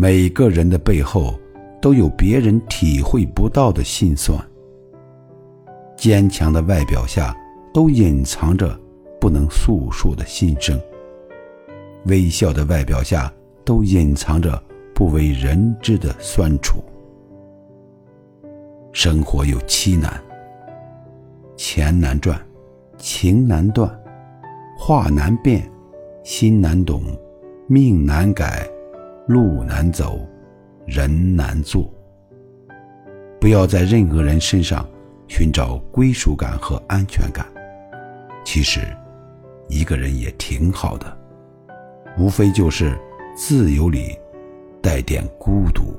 每个人的背后都有别人体会不到的心酸。坚强的外表下，都隐藏着不能诉说的心声；微笑的外表下，都隐藏着不为人知的酸楚。生活有七难：钱难赚，情难断，话难辩，心难懂，命难改，路难走，人难做。不要在任何人身上寻找归属感和安全感。其实，一个人也挺好的，无非就是自由里带点孤独。